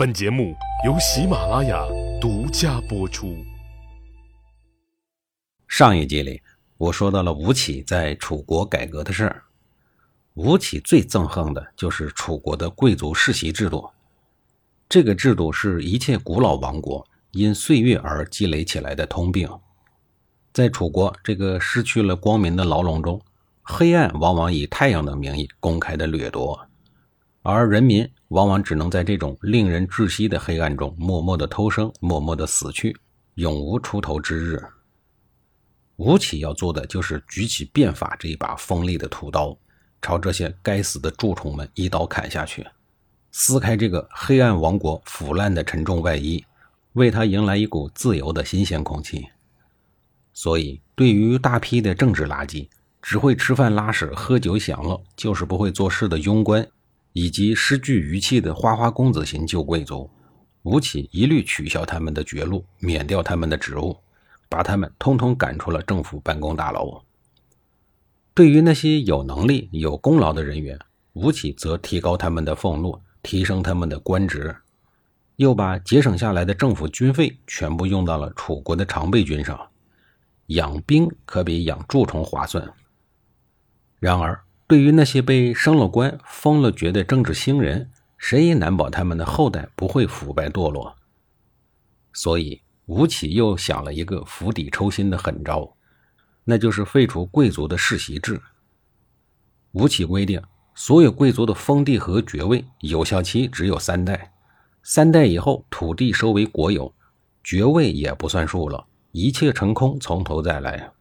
本节目由喜马拉雅独家播出。上一集里，我说到了吴起在楚国改革的事儿。吴起最憎恨的就是楚国的贵族世袭制度。这个制度是一切古老王国因岁月而积累起来的通病。在楚国这个失去了光明的牢笼中，黑暗往往以太阳的名义公开的掠夺，而人民往往只能在这种令人窒息的黑暗中默默的偷生，默默的死去，永无出头之日。吴起要做的就是举起变法这一把锋利的屠刀，朝这些该死的蛀虫们一刀砍下去，撕开这个黑暗王国腐烂的沉重外衣，为他迎来一股自由的新鲜空气。所以，对于大批的政治垃圾，只会吃饭拉屎、喝酒享乐，就是不会做事的庸官，以及失去余气的花花公子型旧贵族，吴起一律取消他们的爵禄，免掉他们的职务，把他们通通赶出了政府办公大楼。对于那些有能力、有功劳的人员，吴起则提高他们的俸禄，提升他们的官职，又把节省下来的政府军费全部用到了楚国的常备军上。养兵可比养蛀虫划算。然而，对于那些被升了官、封了爵的政治新人，谁也难保他们的后代不会腐败堕落。所以，吴起又想了一个釜底抽薪的狠招，那就是废除贵族的世袭制。吴起规定，所有贵族的封地和爵位有效期只有三代，三代以后土地收为国有，爵位也不算数了。一切成空，从头再来。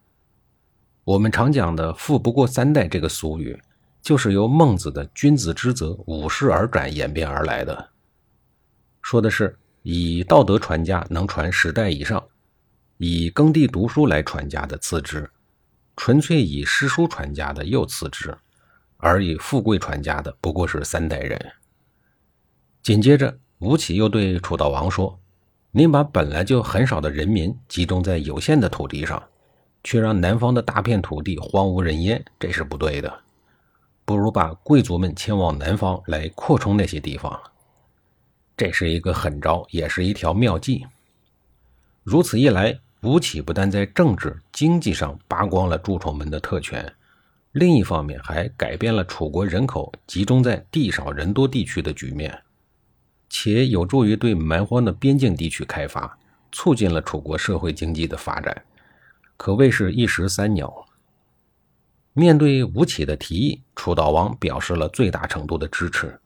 我们常讲的“富不过三代”这个俗语，就是由孟子的“君子之泽，五世而转”演变而来的。说的是以道德传家能传十代以上，以耕地读书来传家的次之，纯粹以诗书传家的又次之，而以富贵传家的不过是三代人。紧接着，吴起又对楚悼王说。您把本来就很少的人民集中在有限的土地上，却让南方的大片土地荒无人烟，这是不对的。不如把贵族们迁往南方来扩充那些地方。这是一个狠招，也是一条妙计。如此一来，吴起不但在政治、经济上扒光了蛀虫们的特权，另一方面还改变了楚国人口集中在地少人多地区的局面。且有助于对蛮荒的边境地区开发，促进了楚国社会经济的发展，可谓是一石三鸟。面对吴起的提议，楚悼王表示了最大程度的支持。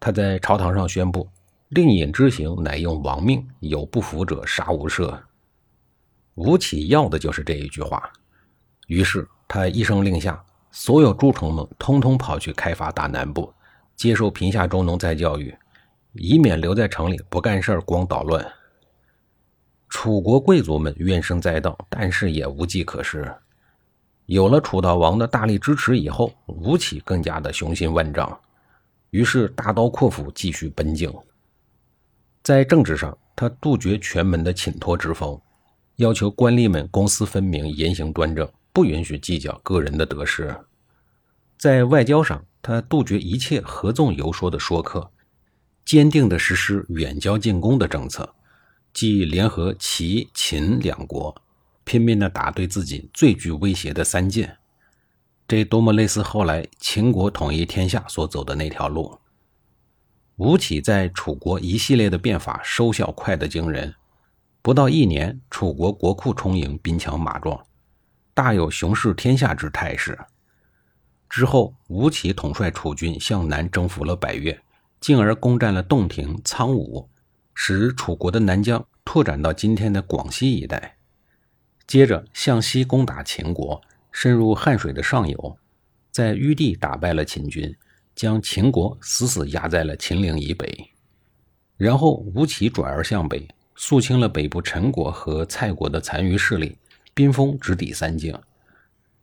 他在朝堂上宣布：“令尹之行，乃用王命，有不服者，杀无赦。”吴起要的就是这一句话。于是他一声令下，所有诸虫们通通跑去开发大南部，接受贫下中农再教育。以免留在城里不干事儿光捣乱。楚国贵族们怨声载道，但是也无计可施。有了楚悼王的大力支持以后，吴起更加的雄心万丈，于是大刀阔斧继续奔进。在政治上，他杜绝权门的请托之风，要求官吏们公私分明、言行端正，不允许计较个人的得失。在外交上，他杜绝一切合纵游说的说客。坚定地实施远交近攻的政策，即联合齐、秦两国，拼命地打对自己最具威胁的三箭。这多么类似后来秦国统一天下所走的那条路！吴起在楚国一系列的变法收效快得惊人，不到一年，楚国国库充盈，兵强马壮，大有雄视天下之态势。之后，吴起统帅楚军向南征服了百越。进而攻占了洞庭、苍梧，使楚国的南疆拓展到今天的广西一带。接着向西攻打秦国，深入汉水的上游，在淤地打败了秦军，将秦国死死压在了秦岭以北。然后吴起转而向北，肃清了北部陈国和蔡国的残余势力，兵锋直抵三境，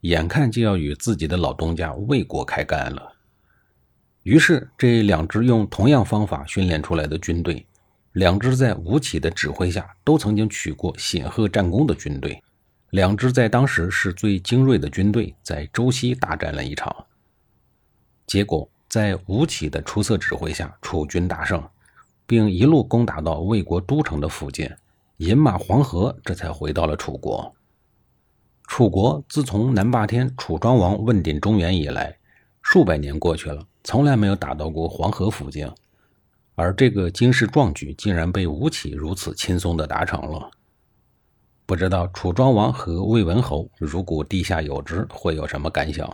眼看就要与自己的老东家魏国开干了。于是，这两支用同样方法训练出来的军队，两支在吴起的指挥下都曾经取过显赫战功的军队，两支在当时是最精锐的军队，在周西大战了一场。结果，在吴起的出色指挥下，楚军大胜，并一路攻打到魏国都城的附近，饮马黄河，这才回到了楚国。楚国自从南霸天楚庄王问鼎中原以来，数百年过去了，从来没有打到过黄河附近，而这个惊世壮举竟然被吴起如此轻松地达成了。不知道楚庄王和魏文侯如果地下有知，会有什么感想？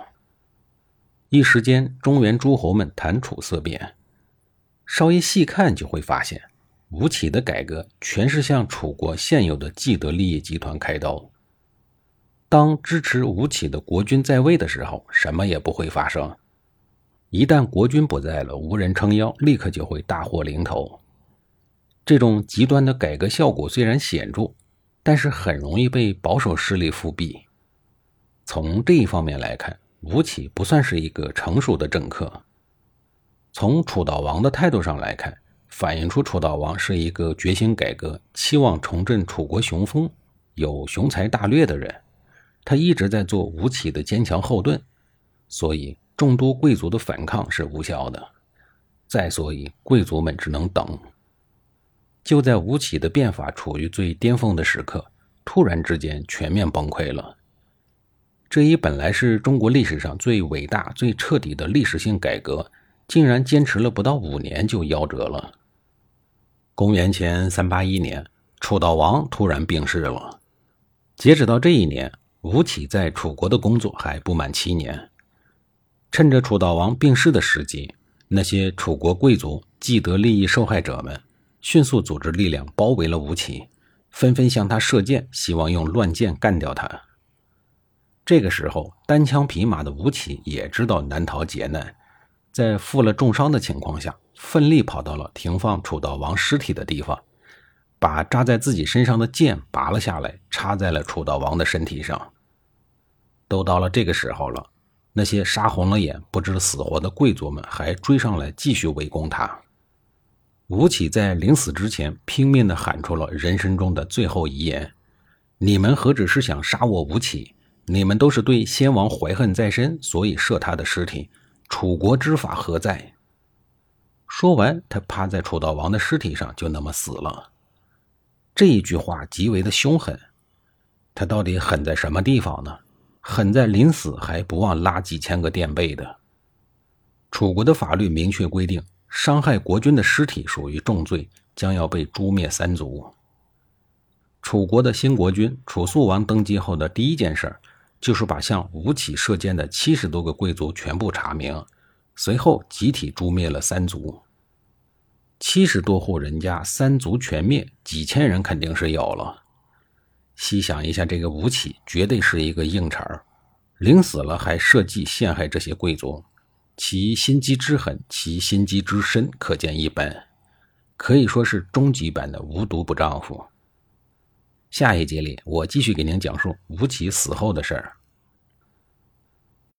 一时间，中原诸侯们谈楚色变。稍一细看，就会发现，吴起的改革全是向楚国现有的既得利益集团开刀。当支持吴起的国君在位的时候，什么也不会发生；一旦国君不在了，无人撑腰，立刻就会大祸临头。这种极端的改革效果虽然显著，但是很容易被保守势力复辟。从这一方面来看，吴起不算是一个成熟的政客。从楚悼王的态度上来看，反映出楚悼王是一个决心改革、期望重振楚国雄风、有雄才大略的人。他一直在做吴起的坚强后盾，所以众多贵族的反抗是无效的。再所以，贵族们只能等。就在吴起的变法处于最巅峰的时刻，突然之间全面崩溃了。这一本来是中国历史上最伟大、最彻底的历史性改革。竟然坚持了不到五年就夭折了。公元前三八一年，楚悼王突然病逝了。截止到这一年，吴起在楚国的工作还不满七年。趁着楚悼王病逝的时机，那些楚国贵族、既得利益受害者们迅速组织力量包围了吴起，纷纷向他射箭，希望用乱箭干掉他。这个时候，单枪匹马的吴起也知道难逃劫难。在负了重伤的情况下，奋力跑到了停放楚悼王尸体的地方，把扎在自己身上的剑拔了下来，插在了楚悼王的身体上。都到了这个时候了，那些杀红了眼、不知死活的贵族们还追上来继续围攻他。吴起在临死之前拼命地喊出了人生中的最后遗言：“你们何止是想杀我吴起？你们都是对先王怀恨在身，所以射他的尸体。”楚国之法何在？说完，他趴在楚悼王的尸体上，就那么死了。这一句话极为的凶狠。他到底狠在什么地方呢？狠在临死还不忘拉几千个垫背的。楚国的法律明确规定，伤害国君的尸体属于重罪，将要被诛灭三族。楚国的新国君楚肃王登基后的第一件事。就是把向吴起射箭的七十多个贵族全部查明，随后集体诛灭了三族。七十多户人家，三族全灭，几千人肯定是有了。细想一下，这个吴起绝对是一个硬茬儿，临死了还设计陷害这些贵族，其心机之狠，其心机之深，可见一斑，可以说是终极版的无毒不丈夫。下一集里，我继续给您讲述吴起死后的事儿。